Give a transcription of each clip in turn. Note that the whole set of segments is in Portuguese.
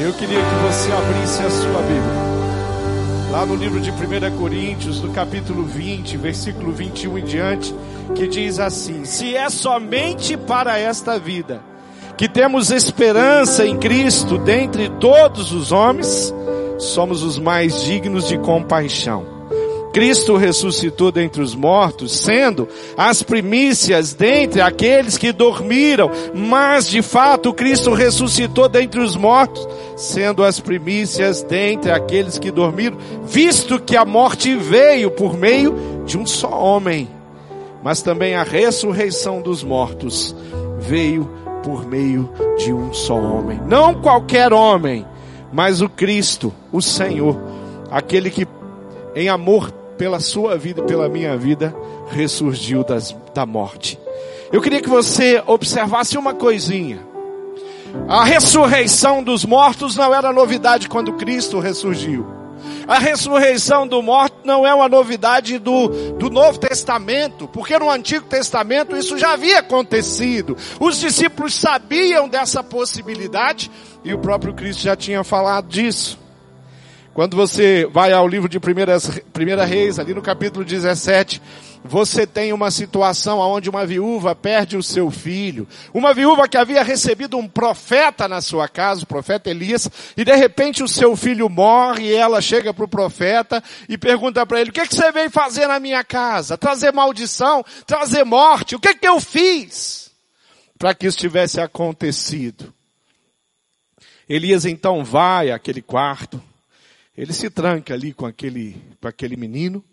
Eu queria que você abrisse a sua Bíblia. Lá no livro de 1 Coríntios, no capítulo 20, versículo 21 em diante, que diz assim: Se é somente para esta vida que temos esperança em Cristo dentre todos os homens, somos os mais dignos de compaixão. Cristo ressuscitou dentre os mortos, sendo as primícias dentre aqueles que dormiram, mas de fato Cristo ressuscitou dentre os mortos, sendo as primícias dentre aqueles que dormiram, visto que a morte veio por meio de um só homem, mas também a ressurreição dos mortos veio por meio de um só homem, não qualquer homem, mas o Cristo, o Senhor, aquele que em amor pela sua vida e pela minha vida, ressurgiu das, da morte. Eu queria que você observasse uma coisinha. A ressurreição dos mortos não era novidade quando Cristo ressurgiu. A ressurreição do morto não é uma novidade do, do Novo Testamento, porque no Antigo Testamento isso já havia acontecido. Os discípulos sabiam dessa possibilidade e o próprio Cristo já tinha falado disso. Quando você vai ao livro de Primeiras, Primeira Reis, ali no capítulo 17, você tem uma situação onde uma viúva perde o seu filho. Uma viúva que havia recebido um profeta na sua casa, o profeta Elias, e de repente o seu filho morre e ela chega para o profeta e pergunta para ele, o que, que você veio fazer na minha casa? Trazer maldição? Trazer morte? O que, que eu fiz? Para que isso tivesse acontecido. Elias então vai àquele quarto, ele se tranca ali com aquele, com aquele menino,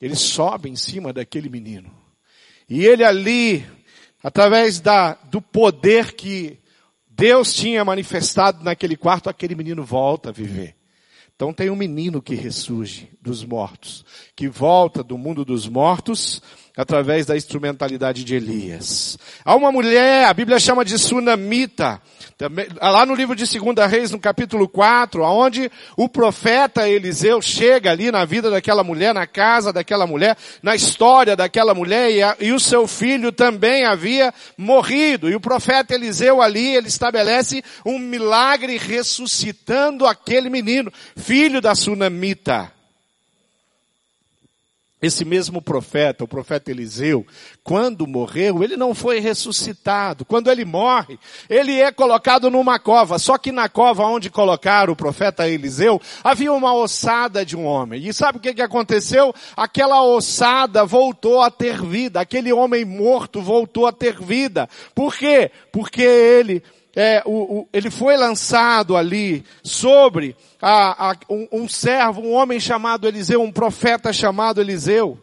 ele sobe em cima daquele menino. E ele ali, através da, do poder que Deus tinha manifestado naquele quarto, aquele menino volta a viver. Então tem um menino que ressurge dos mortos, que volta do mundo dos mortos através da instrumentalidade de Elias. Há uma mulher, a Bíblia chama de Sunamita, também, lá no livro de 2 Reis, no capítulo 4, aonde o profeta Eliseu chega ali na vida daquela mulher, na casa daquela mulher, na história daquela mulher, e, a, e o seu filho também havia morrido. E o profeta Eliseu ali, ele estabelece um milagre ressuscitando aquele menino, filho da Sunamita. Esse mesmo profeta, o profeta Eliseu, quando morreu, ele não foi ressuscitado. Quando ele morre, ele é colocado numa cova. Só que na cova onde colocaram o profeta Eliseu, havia uma ossada de um homem. E sabe o que, que aconteceu? Aquela ossada voltou a ter vida. Aquele homem morto voltou a ter vida. Por quê? Porque ele é, o, o, ele foi lançado ali sobre a, a, um, um servo, um homem chamado Eliseu, um profeta chamado Eliseu.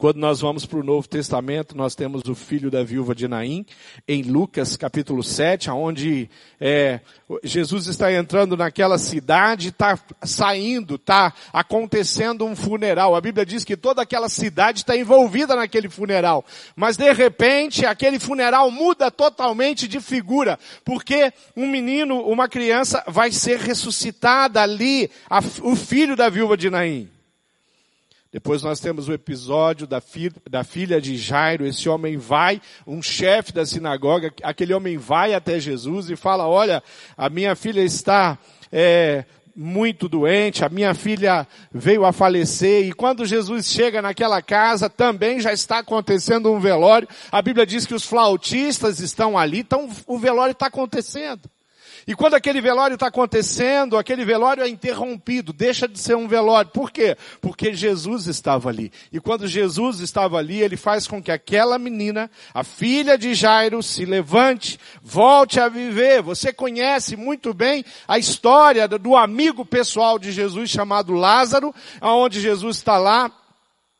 Quando nós vamos para o Novo Testamento, nós temos o filho da viúva de Naim, em Lucas capítulo 7, onde é, Jesus está entrando naquela cidade, está saindo, está acontecendo um funeral. A Bíblia diz que toda aquela cidade está envolvida naquele funeral. Mas de repente, aquele funeral muda totalmente de figura, porque um menino, uma criança vai ser ressuscitada ali, a, o filho da viúva de Naim. Depois nós temos o episódio da, filha, da filha de Jairo. Esse homem vai, um chefe da sinagoga, aquele homem vai até Jesus e fala, olha, a minha filha está é, muito doente, a minha filha veio a falecer, e quando Jesus chega naquela casa, também já está acontecendo um velório. A Bíblia diz que os flautistas estão ali, então o velório está acontecendo. E quando aquele velório está acontecendo, aquele velório é interrompido, deixa de ser um velório. Por quê? Porque Jesus estava ali. E quando Jesus estava ali, ele faz com que aquela menina, a filha de Jairo, se levante, volte a viver. Você conhece muito bem a história do amigo pessoal de Jesus chamado Lázaro, aonde Jesus está lá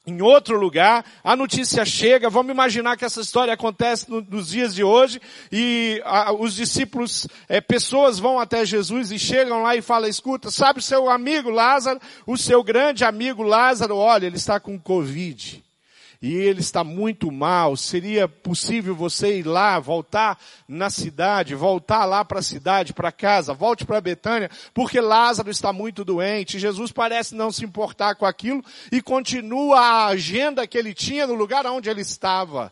em outro lugar, a notícia chega, vamos imaginar que essa história acontece no, nos dias de hoje, e a, os discípulos, é, pessoas vão até Jesus e chegam lá e falam, escuta, sabe o seu amigo Lázaro, o seu grande amigo Lázaro, olha, ele está com Covid e ele está muito mal, seria possível você ir lá, voltar na cidade, voltar lá para a cidade, para casa, volte para Betânia, porque Lázaro está muito doente. Jesus parece não se importar com aquilo e continua a agenda que ele tinha no lugar onde ele estava.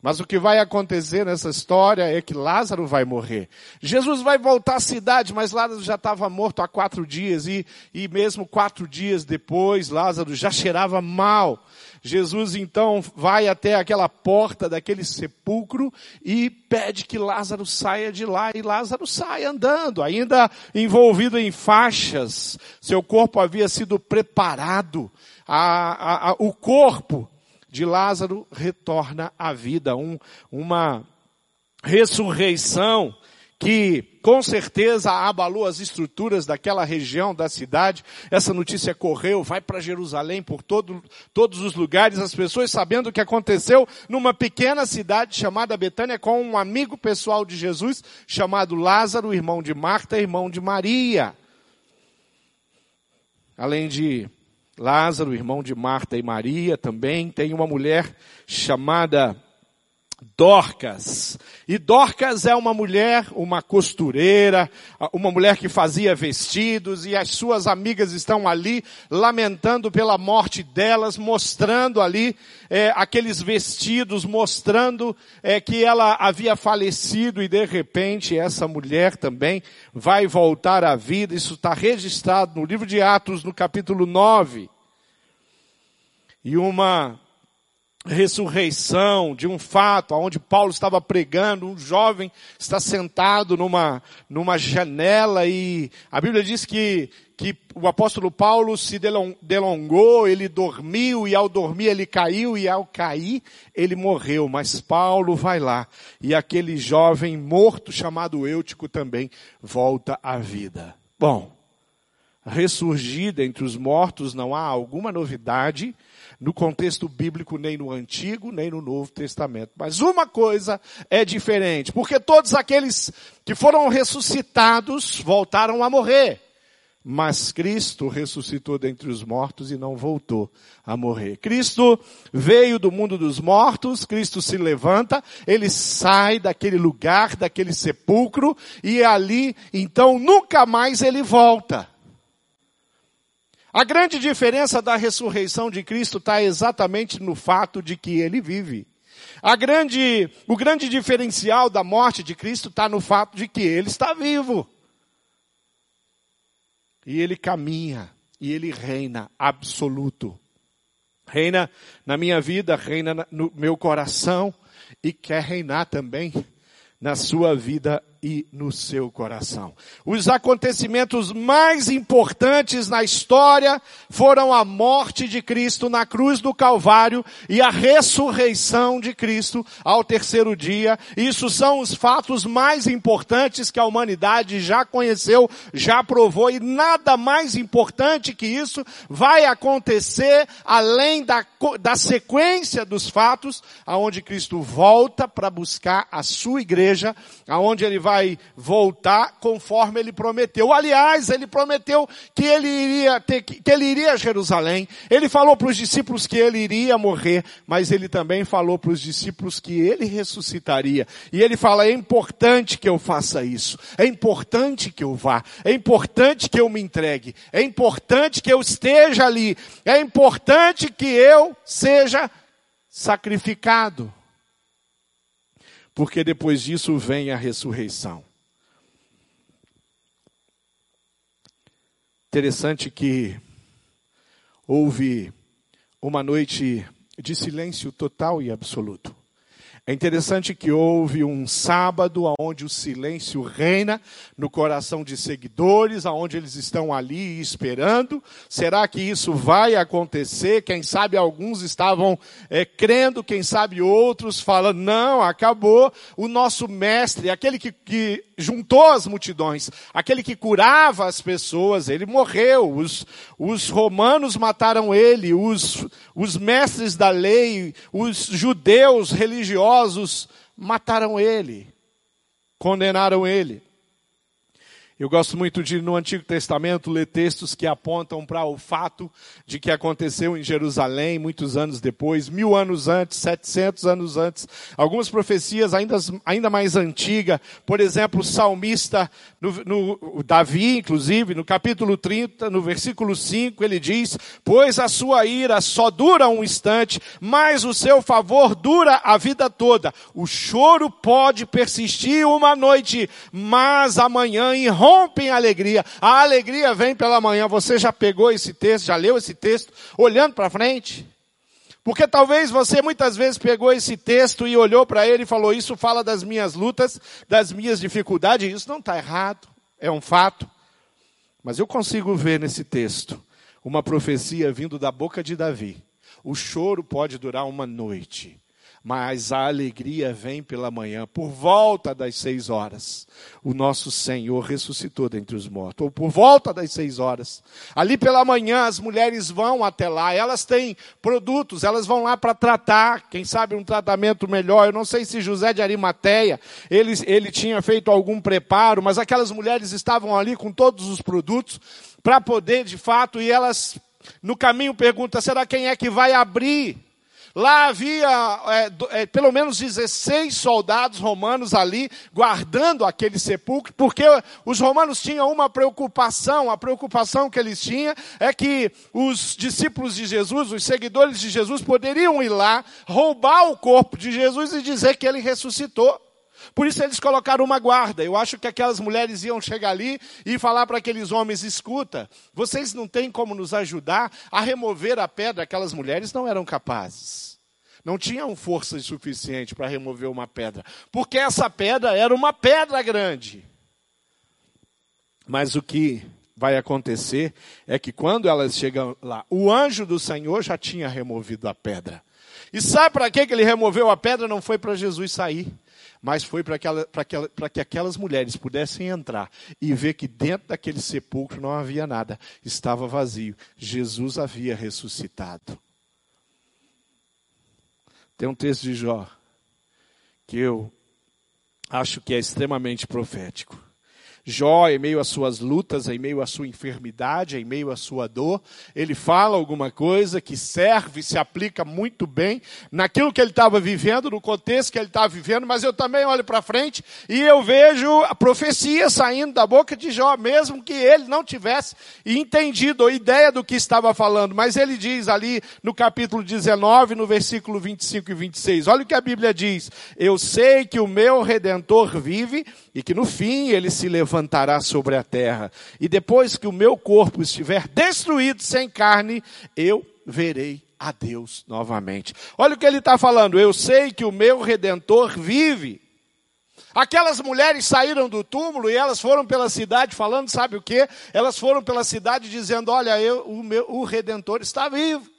Mas o que vai acontecer nessa história é que Lázaro vai morrer. Jesus vai voltar à cidade, mas Lázaro já estava morto há quatro dias e, e mesmo quatro dias depois, Lázaro já cheirava mal. Jesus então vai até aquela porta daquele sepulcro e pede que Lázaro saia de lá e Lázaro sai andando, ainda envolvido em faixas. Seu corpo havia sido preparado. A, a, a, o corpo de Lázaro retorna à vida, um, uma ressurreição que com certeza abalou as estruturas daquela região da cidade. Essa notícia correu, vai para Jerusalém por todo, todos os lugares, as pessoas sabendo o que aconteceu numa pequena cidade chamada Betânia com um amigo pessoal de Jesus chamado Lázaro, irmão de Marta, irmão de Maria. Além de Lázaro, irmão de Marta e Maria, também tem uma mulher chamada Dorcas. E Dorcas é uma mulher, uma costureira, uma mulher que fazia vestidos e as suas amigas estão ali lamentando pela morte delas, mostrando ali é, aqueles vestidos, mostrando é, que ela havia falecido e de repente essa mulher também vai voltar à vida. Isso está registrado no livro de Atos, no capítulo 9. E uma ressurreição, de um fato, onde Paulo estava pregando, um jovem está sentado numa, numa janela e a Bíblia diz que, que o apóstolo Paulo se delongou, ele dormiu e ao dormir ele caiu e ao cair ele morreu, mas Paulo vai lá e aquele jovem morto chamado Eutico também volta à vida. Bom, ressurgida entre os mortos não há alguma novidade, no contexto bíblico, nem no Antigo, nem no Novo Testamento. Mas uma coisa é diferente, porque todos aqueles que foram ressuscitados voltaram a morrer. Mas Cristo ressuscitou dentre os mortos e não voltou a morrer. Cristo veio do mundo dos mortos, Cristo se levanta, ele sai daquele lugar, daquele sepulcro, e ali, então, nunca mais ele volta. A grande diferença da ressurreição de Cristo está exatamente no fato de que ele vive. A grande, o grande diferencial da morte de Cristo está no fato de que ele está vivo. E ele caminha, e ele reina absoluto. Reina na minha vida, reina no meu coração, e quer reinar também na sua vida e no seu coração. Os acontecimentos mais importantes na história foram a morte de Cristo na cruz do Calvário e a ressurreição de Cristo ao terceiro dia. Isso são os fatos mais importantes que a humanidade já conheceu, já provou e nada mais importante que isso vai acontecer além da, da sequência dos fatos aonde Cristo volta para buscar a sua igreja, aonde ele vai vai voltar conforme ele prometeu. Aliás, ele prometeu que ele iria ter, que ele iria a Jerusalém. Ele falou para os discípulos que ele iria morrer, mas ele também falou para os discípulos que ele ressuscitaria. E ele fala: é importante que eu faça isso. É importante que eu vá. É importante que eu me entregue. É importante que eu esteja ali. É importante que eu seja sacrificado porque depois disso vem a ressurreição. Interessante que houve uma noite de silêncio total e absoluto. É interessante que houve um sábado onde o silêncio reina no coração de seguidores, aonde eles estão ali esperando. Será que isso vai acontecer? Quem sabe alguns estavam é, crendo, quem sabe outros falando, não, acabou. O nosso mestre, aquele que, que juntou as multidões, aquele que curava as pessoas, ele morreu. Os, os romanos mataram ele, os, os mestres da lei, os judeus religiosos mataram ele, condenaram ele. Eu gosto muito de, no Antigo Testamento, ler textos que apontam para o fato de que aconteceu em Jerusalém muitos anos depois, mil anos antes, setecentos anos antes. Algumas profecias ainda, ainda mais antigas. Por exemplo, o salmista, no, no, Davi, inclusive, no capítulo 30, no versículo 5, ele diz: Pois a sua ira só dura um instante, mas o seu favor dura a vida toda. O choro pode persistir uma noite, mas amanhã irrompe rompe em alegria. A alegria vem pela manhã. Você já pegou esse texto, já leu esse texto, olhando para frente? Porque talvez você muitas vezes pegou esse texto e olhou para ele e falou: Isso fala das minhas lutas, das minhas dificuldades. Isso não está errado, é um fato. Mas eu consigo ver nesse texto uma profecia vindo da boca de Davi. O choro pode durar uma noite, mas a alegria vem pela manhã, por volta das seis horas. O nosso Senhor ressuscitou dentre os mortos, ou por volta das seis horas. Ali pela manhã, as mulheres vão até lá, elas têm produtos, elas vão lá para tratar, quem sabe um tratamento melhor. Eu não sei se José de Arimateia, ele, ele tinha feito algum preparo, mas aquelas mulheres estavam ali com todos os produtos para poder, de fato, e elas, no caminho, perguntam: será quem é que vai abrir? Lá havia é, é, pelo menos 16 soldados romanos ali guardando aquele sepulcro, porque os romanos tinham uma preocupação, a preocupação que eles tinham é que os discípulos de Jesus, os seguidores de Jesus, poderiam ir lá, roubar o corpo de Jesus e dizer que ele ressuscitou. Por isso eles colocaram uma guarda. Eu acho que aquelas mulheres iam chegar ali e falar para aqueles homens: escuta, vocês não têm como nos ajudar a remover a pedra. Aquelas mulheres não eram capazes. Não tinham força suficiente para remover uma pedra. Porque essa pedra era uma pedra grande. Mas o que vai acontecer é que quando elas chegam lá, o anjo do Senhor já tinha removido a pedra. E sabe para que ele removeu a pedra? Não foi para Jesus sair mas foi para que aquelas mulheres pudessem entrar e ver que dentro daquele sepulcro não havia nada, estava vazio. Jesus havia ressuscitado. Tem um texto de Jó que eu acho que é extremamente profético. Jó, em meio às suas lutas, em meio à sua enfermidade, em meio à sua dor, ele fala alguma coisa que serve, se aplica muito bem naquilo que ele estava vivendo, no contexto que ele estava vivendo, mas eu também olho para frente e eu vejo a profecia saindo da boca de Jó, mesmo que ele não tivesse entendido a ideia do que estava falando, mas ele diz ali no capítulo 19, no versículo 25 e 26, olha o que a Bíblia diz: Eu sei que o meu redentor vive e que no fim ele se levantará sobre a terra. E depois que o meu corpo estiver destruído sem carne, eu verei a Deus novamente. Olha o que ele está falando. Eu sei que o meu redentor vive. Aquelas mulheres saíram do túmulo e elas foram pela cidade falando, sabe o que? Elas foram pela cidade dizendo: Olha, eu, o, meu, o redentor está vivo.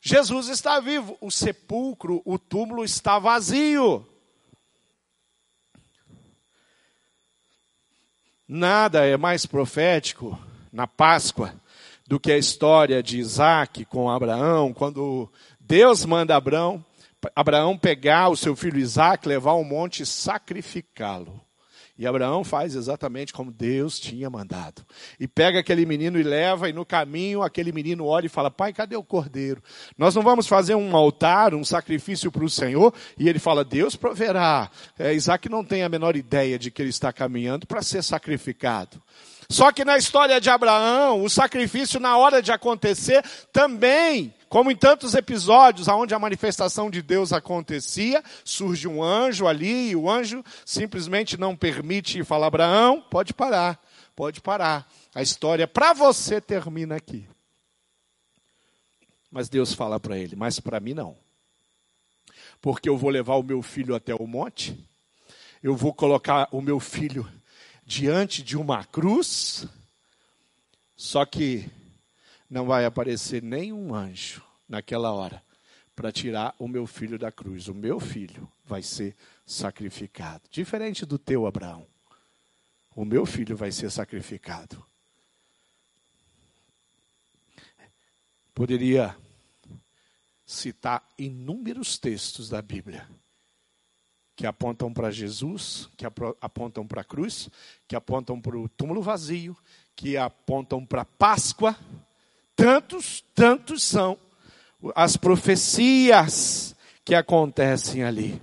Jesus está vivo. O sepulcro, o túmulo está vazio. Nada é mais profético na Páscoa do que a história de Isaac com Abraão, quando Deus manda Abraão, Abraão pegar o seu filho Isaac, levar ao monte e sacrificá-lo. E Abraão faz exatamente como Deus tinha mandado. E pega aquele menino e leva, e no caminho aquele menino olha e fala: Pai, cadê o cordeiro? Nós não vamos fazer um altar, um sacrifício para o Senhor? E ele fala: Deus proverá. É, Isaac não tem a menor ideia de que ele está caminhando para ser sacrificado. Só que na história de Abraão, o sacrifício, na hora de acontecer, também como em tantos episódios onde a manifestação de Deus acontecia, surge um anjo ali e o anjo simplesmente não permite falar: Abraão, pode parar, pode parar. A história para você termina aqui. Mas Deus fala para ele: Mas para mim não. Porque eu vou levar o meu filho até o monte, eu vou colocar o meu filho diante de uma cruz, só que não vai aparecer nenhum anjo naquela hora para tirar o meu filho da cruz. O meu filho vai ser sacrificado. Diferente do teu, Abraão. O meu filho vai ser sacrificado. Poderia citar inúmeros textos da Bíblia que apontam para Jesus, que apontam para a cruz, que apontam para o túmulo vazio, que apontam para a Páscoa. Tantos, tantos são as profecias que acontecem ali.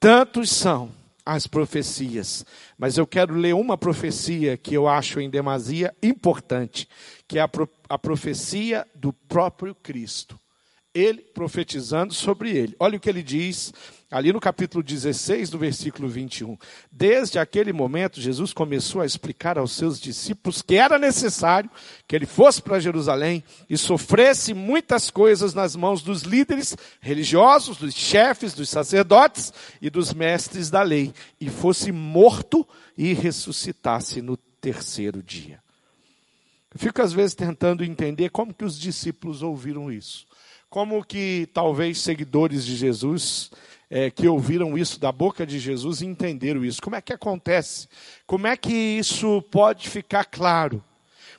Tantos são as profecias, mas eu quero ler uma profecia que eu acho em demasia importante, que é a, pro, a profecia do próprio Cristo. Ele profetizando sobre ele. Olha o que ele diz ali no capítulo 16, do versículo 21. Desde aquele momento, Jesus começou a explicar aos seus discípulos que era necessário que ele fosse para Jerusalém e sofresse muitas coisas nas mãos dos líderes religiosos, dos chefes, dos sacerdotes e dos mestres da lei, e fosse morto e ressuscitasse no terceiro dia. Eu fico às vezes tentando entender como que os discípulos ouviram isso. Como que talvez seguidores de Jesus é, que ouviram isso da boca de Jesus entenderam isso. Como é que acontece? Como é que isso pode ficar claro?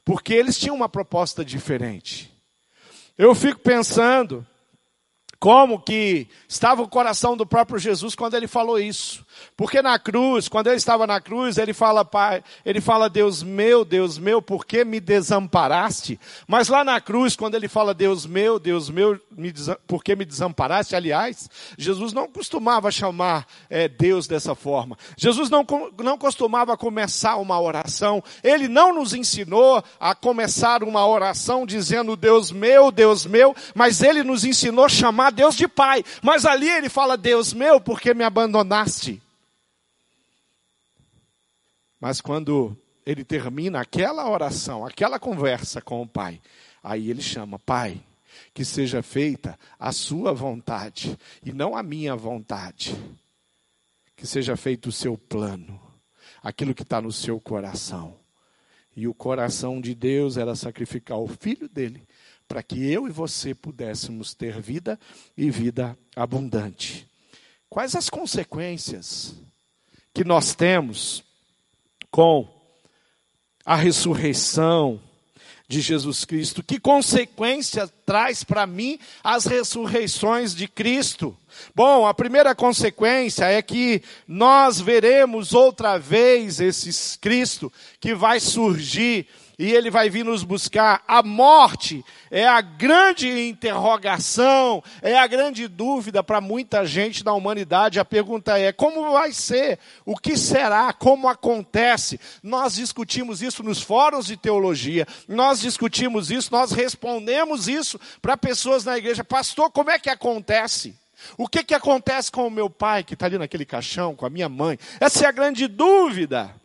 Porque eles tinham uma proposta diferente. Eu fico pensando como que estava o coração do próprio Jesus quando ele falou isso. Porque na cruz, quando ele estava na cruz, ele fala, Pai, ele fala, Deus meu, Deus meu, por que me desamparaste? Mas lá na cruz, quando ele fala, Deus meu, Deus meu, me por que me desamparaste? Aliás, Jesus não costumava chamar é, Deus dessa forma. Jesus não, não costumava começar uma oração. Ele não nos ensinou a começar uma oração dizendo, Deus meu, Deus meu, mas ele nos ensinou a chamar Deus de Pai. Mas ali ele fala: Deus meu, por que me abandonaste? Mas quando ele termina aquela oração, aquela conversa com o Pai, aí ele chama: Pai, que seja feita a sua vontade e não a minha vontade. Que seja feito o seu plano, aquilo que está no seu coração. E o coração de Deus era sacrificar o filho dele para que eu e você pudéssemos ter vida e vida abundante. Quais as consequências que nós temos com a ressurreição de Jesus Cristo? Que consequência traz para mim as ressurreições de Cristo? Bom, a primeira consequência é que nós veremos outra vez esse Cristo que vai surgir e ele vai vir nos buscar. A morte é a grande interrogação, é a grande dúvida para muita gente na humanidade. A pergunta é: como vai ser? O que será? Como acontece? Nós discutimos isso nos fóruns de teologia, nós discutimos isso, nós respondemos isso para pessoas na igreja. Pastor, como é que acontece? O que, que acontece com o meu pai que está ali naquele caixão, com a minha mãe? Essa é a grande dúvida.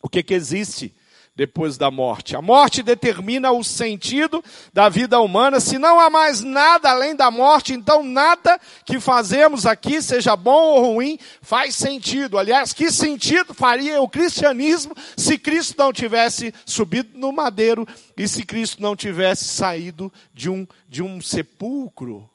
O que, que existe? Depois da morte. A morte determina o sentido da vida humana. Se não há mais nada além da morte, então nada que fazemos aqui, seja bom ou ruim, faz sentido. Aliás, que sentido faria o cristianismo se Cristo não tivesse subido no madeiro e se Cristo não tivesse saído de um, de um sepulcro?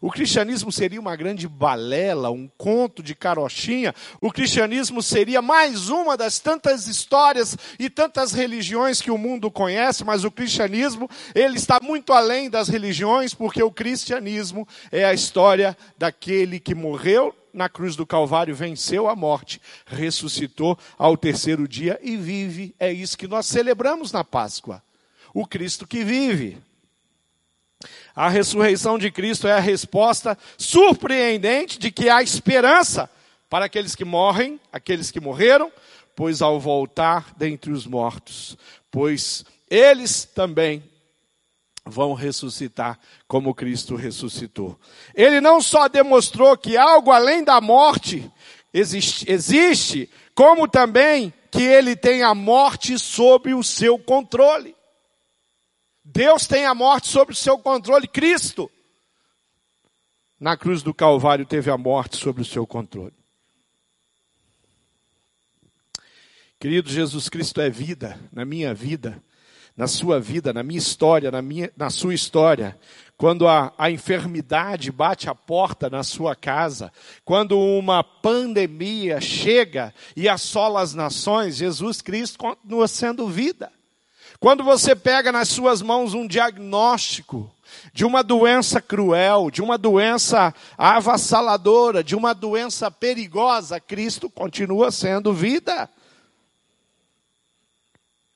O cristianismo seria uma grande balela, um conto de carochinha. O cristianismo seria mais uma das tantas histórias e tantas religiões que o mundo conhece, mas o cristianismo, ele está muito além das religiões, porque o cristianismo é a história daquele que morreu na cruz do Calvário, venceu a morte, ressuscitou ao terceiro dia e vive. É isso que nós celebramos na Páscoa. O Cristo que vive. A ressurreição de Cristo é a resposta surpreendente de que há esperança para aqueles que morrem, aqueles que morreram, pois ao voltar dentre os mortos, pois eles também vão ressuscitar como Cristo ressuscitou. Ele não só demonstrou que algo além da morte existe, existe como também que ele tem a morte sob o seu controle. Deus tem a morte sob o seu controle. Cristo, na cruz do Calvário, teve a morte sob o seu controle. Querido, Jesus Cristo é vida na minha vida, na sua vida, na minha história, na, minha, na sua história. Quando a, a enfermidade bate a porta na sua casa, quando uma pandemia chega e assola as nações, Jesus Cristo continua sendo vida. Quando você pega nas suas mãos um diagnóstico, de uma doença cruel, de uma doença avassaladora, de uma doença perigosa, Cristo continua sendo vida.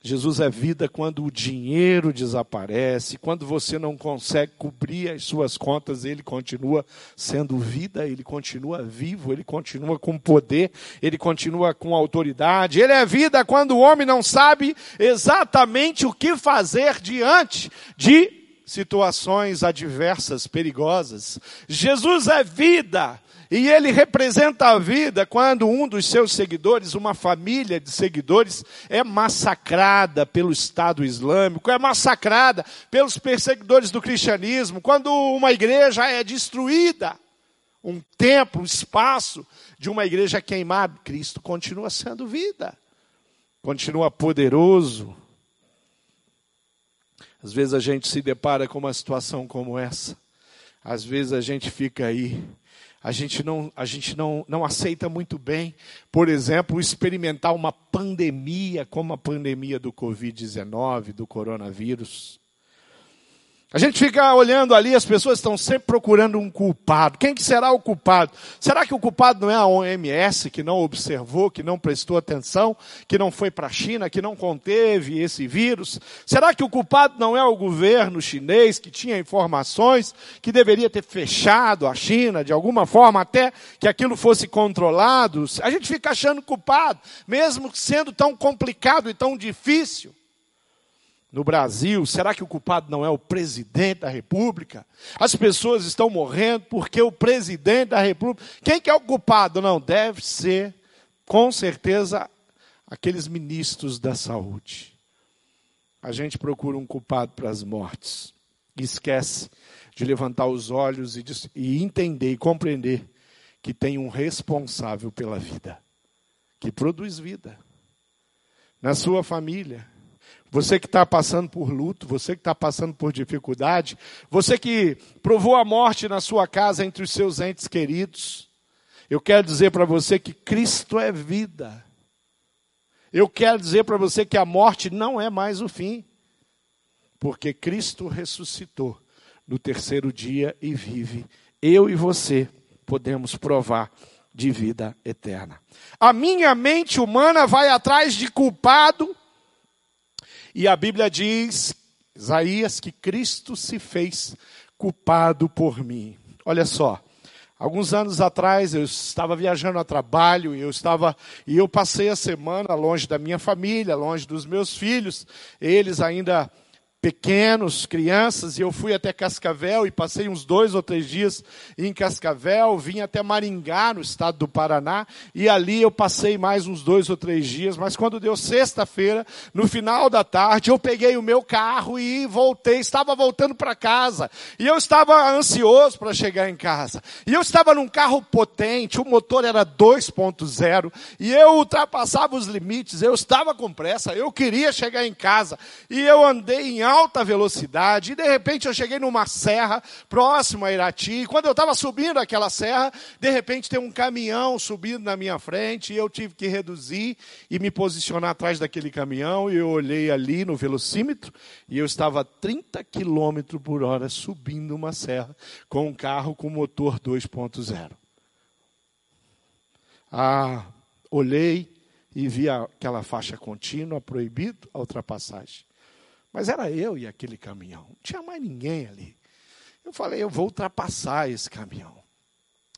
Jesus é vida quando o dinheiro desaparece, quando você não consegue cobrir as suas contas, ele continua sendo vida, ele continua vivo, ele continua com poder, ele continua com autoridade. Ele é vida quando o homem não sabe exatamente o que fazer diante de situações adversas, perigosas. Jesus é vida e ele representa a vida quando um dos seus seguidores, uma família de seguidores, é massacrada pelo Estado Islâmico, é massacrada pelos perseguidores do cristianismo, quando uma igreja é destruída, um templo, um espaço de uma igreja queimada, Cristo continua sendo vida, continua poderoso. Às vezes a gente se depara com uma situação como essa, às vezes a gente fica aí a gente não, a gente não, não aceita muito bem, por exemplo, experimentar uma pandemia como a pandemia do Covid-19, do coronavírus. A gente fica olhando ali, as pessoas estão sempre procurando um culpado. Quem que será o culpado? Será que o culpado não é a OMS, que não observou, que não prestou atenção, que não foi para a China, que não conteve esse vírus? Será que o culpado não é o governo chinês, que tinha informações, que deveria ter fechado a China de alguma forma, até que aquilo fosse controlado? A gente fica achando culpado, mesmo sendo tão complicado e tão difícil no Brasil, será que o culpado não é o presidente da República? As pessoas estão morrendo porque o presidente da República. Quem que é o culpado? Não, deve ser, com certeza, aqueles ministros da saúde. A gente procura um culpado para as mortes. E esquece de levantar os olhos e, de, e entender e compreender que tem um responsável pela vida, que produz vida. Na sua família, você que está passando por luto, você que está passando por dificuldade, você que provou a morte na sua casa entre os seus entes queridos, eu quero dizer para você que Cristo é vida. Eu quero dizer para você que a morte não é mais o fim, porque Cristo ressuscitou no terceiro dia e vive. Eu e você podemos provar de vida eterna. A minha mente humana vai atrás de culpado e a Bíblia diz, Isaías, que Cristo se fez culpado por mim. Olha só, alguns anos atrás eu estava viajando a trabalho e eu estava e eu passei a semana longe da minha família, longe dos meus filhos, eles ainda pequenos, crianças, e eu fui até Cascavel e passei uns dois ou três dias em Cascavel, vim até Maringá, no estado do Paraná, e ali eu passei mais uns dois ou três dias, mas quando deu sexta-feira, no final da tarde, eu peguei o meu carro e voltei, estava voltando para casa, e eu estava ansioso para chegar em casa, e eu estava num carro potente, o motor era 2.0, e eu ultrapassava os limites, eu estava com pressa, eu queria chegar em casa, e eu andei em alta velocidade, e de repente eu cheguei numa serra próxima a Irati, e quando eu estava subindo aquela serra, de repente tem um caminhão subindo na minha frente, e eu tive que reduzir e me posicionar atrás daquele caminhão, e eu olhei ali no velocímetro, e eu estava a 30 km por hora subindo uma serra, com um carro com motor 2.0. Ah, olhei e vi aquela faixa contínua, proibido a ultrapassagem. Mas era eu e aquele caminhão. Não tinha mais ninguém ali. Eu falei, eu vou ultrapassar esse caminhão.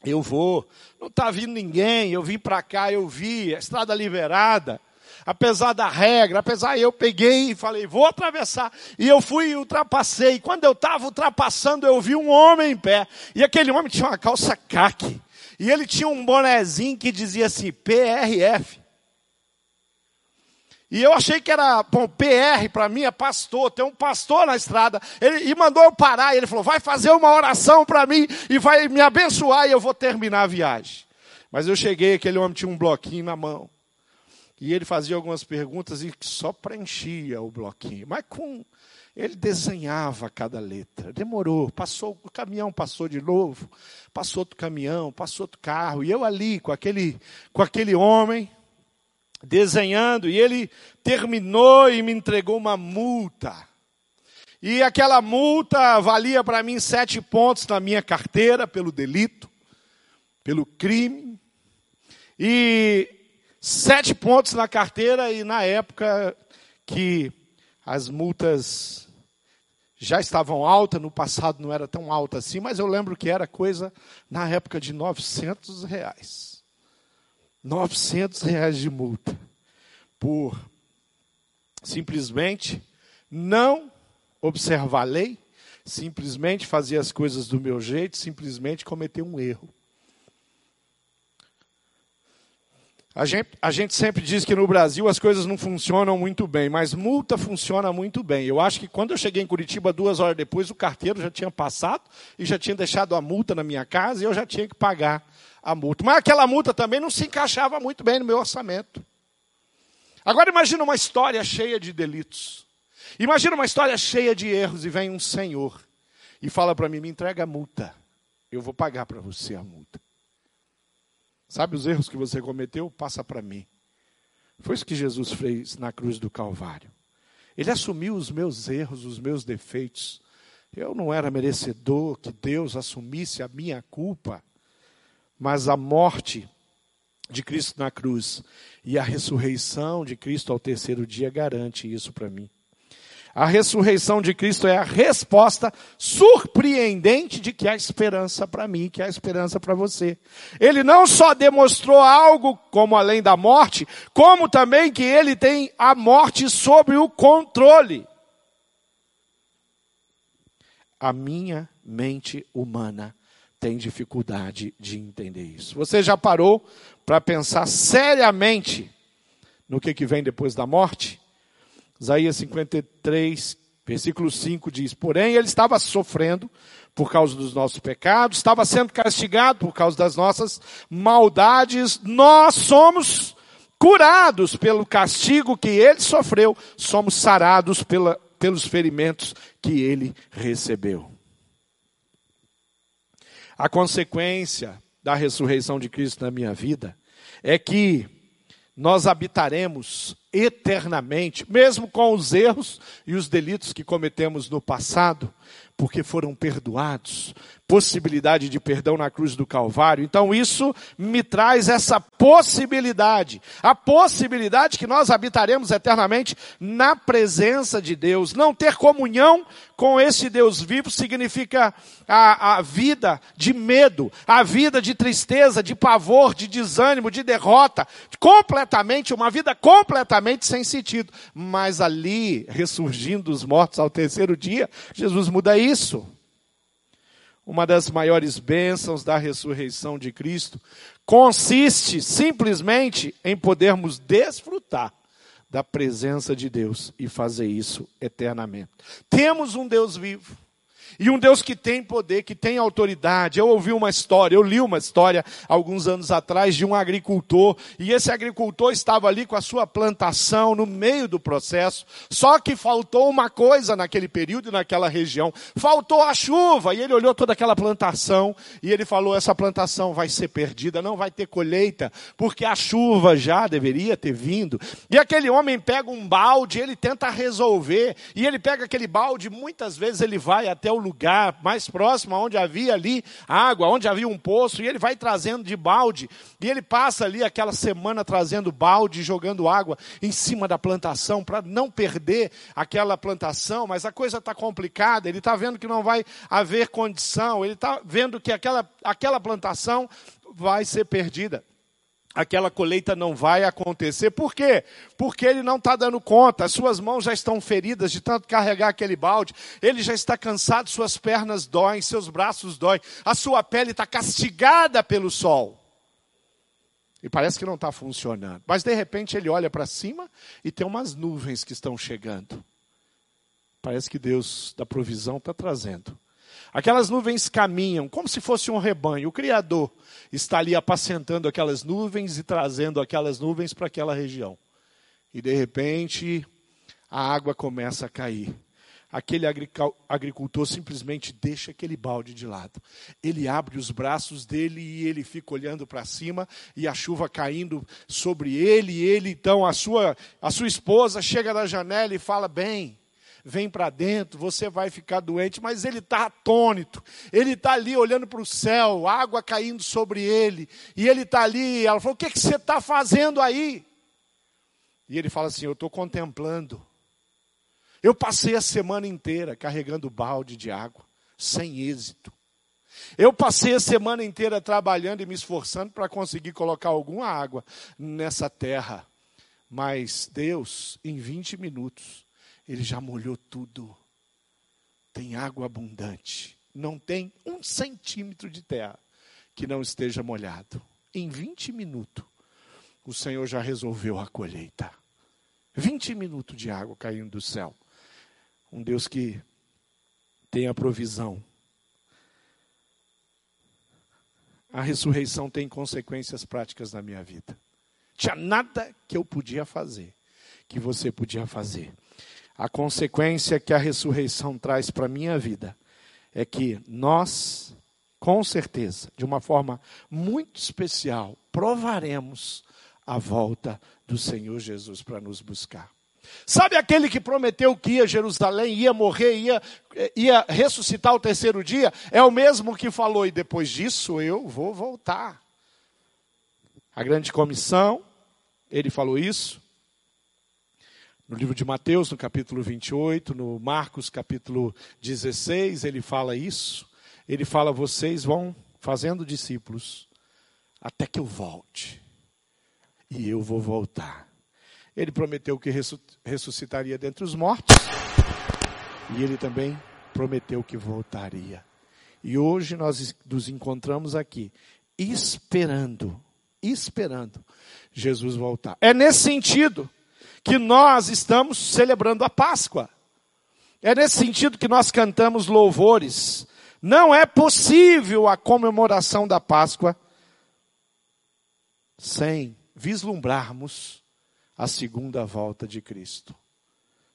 Eu vou. Não está vindo ninguém. Eu vim para cá, eu vi, a estrada liberada. Apesar da regra, apesar eu peguei e falei, vou atravessar. E eu fui e ultrapassei. Quando eu estava ultrapassando, eu vi um homem em pé. E aquele homem tinha uma calça caque. E ele tinha um bonezinho que dizia assim, PRF. E eu achei que era, bom, PR para mim é pastor, tem um pastor na estrada. Ele e mandou eu parar, ele falou: "Vai fazer uma oração para mim e vai me abençoar e eu vou terminar a viagem". Mas eu cheguei, aquele homem tinha um bloquinho na mão. E ele fazia algumas perguntas e só preenchia o bloquinho, mas com ele desenhava cada letra. Demorou, passou, o caminhão passou de novo, passou outro caminhão, passou outro carro, e eu ali com aquele com aquele homem desenhando, e ele terminou e me entregou uma multa. E aquela multa valia para mim sete pontos na minha carteira pelo delito, pelo crime. E sete pontos na carteira, e na época que as multas já estavam altas, no passado não era tão alta assim, mas eu lembro que era coisa na época de 900 reais. 900 reais de multa por simplesmente não observar a lei, simplesmente fazer as coisas do meu jeito, simplesmente cometer um erro. A gente, a gente sempre diz que no Brasil as coisas não funcionam muito bem, mas multa funciona muito bem. Eu acho que quando eu cheguei em Curitiba, duas horas depois, o carteiro já tinha passado e já tinha deixado a multa na minha casa e eu já tinha que pagar a multa. Mas aquela multa também não se encaixava muito bem no meu orçamento. Agora imagina uma história cheia de delitos. Imagina uma história cheia de erros e vem um senhor e fala para mim: me entrega a multa. Eu vou pagar para você a multa. Sabe os erros que você cometeu? Passa para mim. Foi isso que Jesus fez na cruz do Calvário. Ele assumiu os meus erros, os meus defeitos. Eu não era merecedor que Deus assumisse a minha culpa, mas a morte de Cristo na cruz e a ressurreição de Cristo ao terceiro dia garante isso para mim. A ressurreição de Cristo é a resposta surpreendente de que há esperança para mim, que há esperança para você. Ele não só demonstrou algo como além da morte, como também que ele tem a morte sob o controle. A minha mente humana tem dificuldade de entender isso. Você já parou para pensar seriamente no que, que vem depois da morte? Isaías 53, versículo 5 diz: Porém, ele estava sofrendo por causa dos nossos pecados, estava sendo castigado por causa das nossas maldades, nós somos curados pelo castigo que ele sofreu, somos sarados pela, pelos ferimentos que ele recebeu. A consequência da ressurreição de Cristo na minha vida é que nós habitaremos eternamente, mesmo com os erros e os delitos que cometemos no passado, porque foram perdoados, possibilidade de perdão na cruz do Calvário. Então isso me traz essa possibilidade, a possibilidade que nós habitaremos eternamente na presença de Deus. Não ter comunhão com esse Deus vivo significa a, a vida de medo, a vida de tristeza, de pavor, de desânimo, de derrota, completamente, uma vida completamente sem sentido. Mas ali, ressurgindo os mortos ao terceiro dia, Jesus muda isso. Uma das maiores bênçãos da ressurreição de Cristo consiste simplesmente em podermos desfrutar da presença de Deus e fazer isso eternamente. Temos um Deus vivo. E um Deus que tem poder, que tem autoridade. Eu ouvi uma história, eu li uma história alguns anos atrás de um agricultor, e esse agricultor estava ali com a sua plantação no meio do processo, só que faltou uma coisa naquele período e naquela região. Faltou a chuva, e ele olhou toda aquela plantação e ele falou: essa plantação vai ser perdida, não vai ter colheita, porque a chuva já deveria ter vindo. E aquele homem pega um balde, ele tenta resolver, e ele pega aquele balde, muitas vezes ele vai até o lugar mais próximo, onde havia ali água, onde havia um poço, e ele vai trazendo de balde, e ele passa ali aquela semana trazendo balde, jogando água em cima da plantação, para não perder aquela plantação, mas a coisa está complicada, ele está vendo que não vai haver condição, ele está vendo que aquela, aquela plantação vai ser perdida aquela colheita não vai acontecer. Por quê? Porque ele não está dando conta, as suas mãos já estão feridas de tanto carregar aquele balde, ele já está cansado, suas pernas doem, seus braços doem, a sua pele está castigada pelo sol. E parece que não está funcionando. Mas de repente ele olha para cima e tem umas nuvens que estão chegando. Parece que Deus da provisão está trazendo. Aquelas nuvens caminham como se fosse um rebanho. O Criador está ali apacentando aquelas nuvens e trazendo aquelas nuvens para aquela região. E de repente, a água começa a cair. Aquele agricultor simplesmente deixa aquele balde de lado. Ele abre os braços dele e ele fica olhando para cima e a chuva caindo sobre ele. E ele, então, a sua, a sua esposa chega na janela e fala: Bem, vem para dentro, você vai ficar doente, mas ele está atônito, ele está ali olhando para o céu, água caindo sobre ele, e ele está ali, ela falou, o que, que você está fazendo aí? E ele fala assim, eu estou contemplando, eu passei a semana inteira carregando balde de água, sem êxito, eu passei a semana inteira trabalhando e me esforçando para conseguir colocar alguma água nessa terra. Mas Deus, em 20 minutos, Ele já molhou tudo. Tem água abundante. Não tem um centímetro de terra que não esteja molhado. Em 20 minutos, o Senhor já resolveu a colheita. 20 minutos de água caindo do céu. Um Deus que tem a provisão a ressurreição tem consequências práticas na minha vida. Tinha nada que eu podia fazer, que você podia fazer. A consequência que a ressurreição traz para a minha vida é que nós, com certeza, de uma forma muito especial, provaremos a volta do Senhor Jesus para nos buscar. Sabe aquele que prometeu que ia a Jerusalém, ia morrer, ia, ia ressuscitar o terceiro dia? É o mesmo que falou, e depois disso eu vou voltar. A grande comissão, ele falou isso. No livro de Mateus, no capítulo 28, no Marcos, capítulo 16, ele fala isso. Ele fala: vocês vão fazendo discípulos até que eu volte. E eu vou voltar. Ele prometeu que ressuscitaria dentre os mortos. E ele também prometeu que voltaria. E hoje nós nos encontramos aqui, esperando, esperando Jesus voltar. É nesse sentido que nós estamos celebrando a Páscoa. É nesse sentido que nós cantamos louvores. Não é possível a comemoração da Páscoa sem vislumbrarmos a segunda volta de Cristo.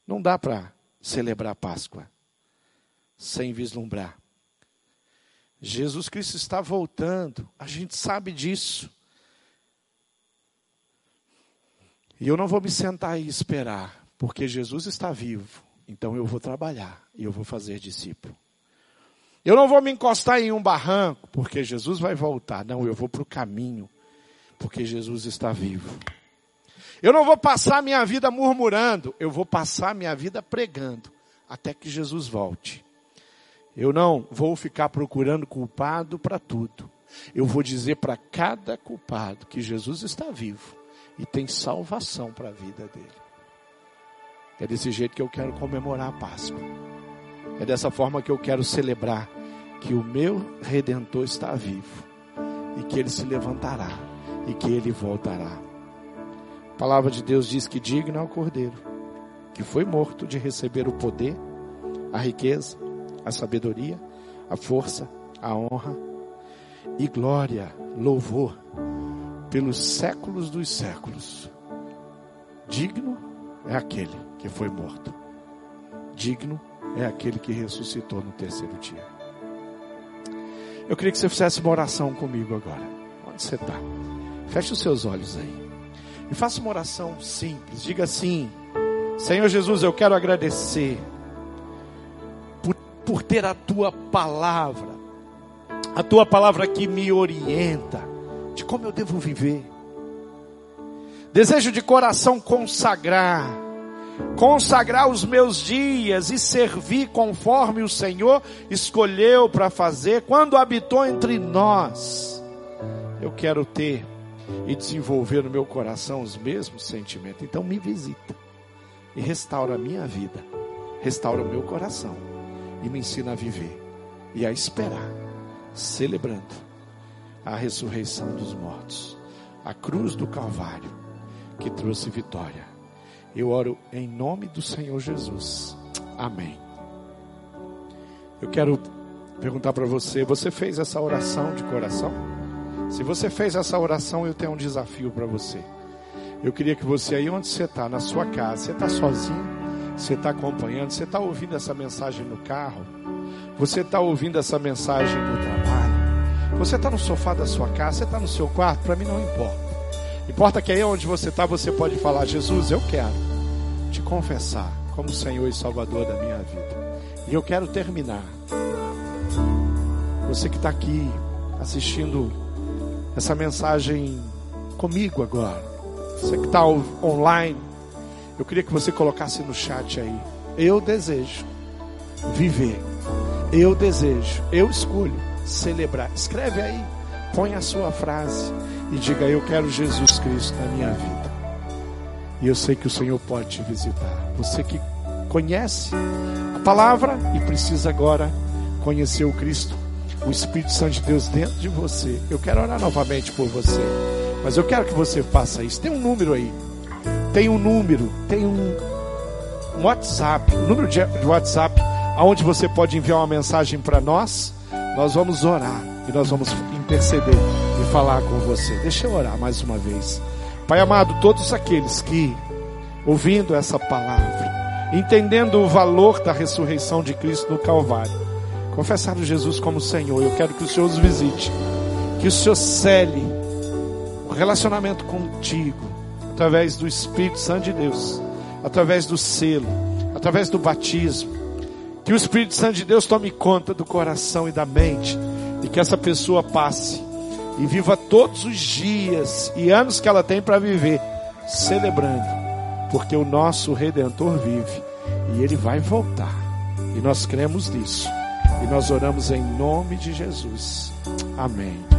Não dá para celebrar a Páscoa sem vislumbrar. Jesus Cristo está voltando, a gente sabe disso. E eu não vou me sentar e esperar, porque Jesus está vivo. Então eu vou trabalhar e eu vou fazer discípulo. Eu não vou me encostar em um barranco, porque Jesus vai voltar. Não, eu vou para o caminho, porque Jesus está vivo. Eu não vou passar minha vida murmurando, eu vou passar minha vida pregando até que Jesus volte. Eu não vou ficar procurando culpado para tudo. Eu vou dizer para cada culpado que Jesus está vivo e tem salvação para a vida dele. É desse jeito que eu quero comemorar a Páscoa. É dessa forma que eu quero celebrar que o meu redentor está vivo e que ele se levantará e que ele voltará. A palavra de Deus diz que digno é o cordeiro, que foi morto de receber o poder, a riqueza, a sabedoria, a força, a honra e glória, louvor pelos séculos dos séculos. Digno é aquele que foi morto. Digno é aquele que ressuscitou no terceiro dia. Eu queria que você fizesse uma oração comigo agora. Onde você está? Feche os seus olhos aí. E faça uma oração simples. Diga assim: Senhor Jesus, eu quero agradecer por, por ter a tua palavra, a tua palavra que me orienta de como eu devo viver. Desejo de coração consagrar, consagrar os meus dias e servir conforme o Senhor escolheu para fazer quando habitou entre nós. Eu quero ter e desenvolver no meu coração os mesmos sentimentos. Então me visita e restaura a minha vida, restaura o meu coração e me ensina a viver e a esperar, celebrando a ressurreição dos mortos, a cruz do Calvário que trouxe vitória. Eu oro em nome do Senhor Jesus. Amém. Eu quero perguntar para você: você fez essa oração de coração? Se você fez essa oração, eu tenho um desafio para você. Eu queria que você aí onde você está, na sua casa, você está sozinho, você está acompanhando, você está ouvindo essa mensagem no carro, você está ouvindo essa mensagem no trabalho, você está no sofá da sua casa, você está no seu quarto, para mim não importa. Importa que aí onde você está, você pode falar, Jesus, eu quero te confessar como Senhor e Salvador da minha vida. E eu quero terminar. Você que está aqui assistindo essa mensagem comigo agora, você que está online, eu queria que você colocasse no chat aí. Eu desejo viver. Eu desejo, eu escolho celebrar. Escreve aí, põe a sua frase e diga: Eu quero Jesus Cristo na minha vida. E eu sei que o Senhor pode te visitar. Você que conhece a palavra e precisa agora conhecer o Cristo, o Espírito Santo de Deus dentro de você. Eu quero orar novamente por você, mas eu quero que você faça isso. Tem um número aí, tem um número, tem um, um WhatsApp, um número de, de WhatsApp, aonde você pode enviar uma mensagem para nós. Nós vamos orar e nós vamos interceder e falar com você. Deixa eu orar mais uma vez. Pai amado, todos aqueles que, ouvindo essa palavra, entendendo o valor da ressurreição de Cristo no Calvário, confessaram Jesus como Senhor, eu quero que o Senhor os visite, que o Senhor cele o relacionamento contigo, através do Espírito Santo de Deus, através do selo, através do batismo. Que o Espírito Santo de Deus tome conta do coração e da mente, e que essa pessoa passe e viva todos os dias e anos que ela tem para viver, celebrando, porque o nosso Redentor vive e ele vai voltar. E nós cremos nisso. E nós oramos em nome de Jesus. Amém.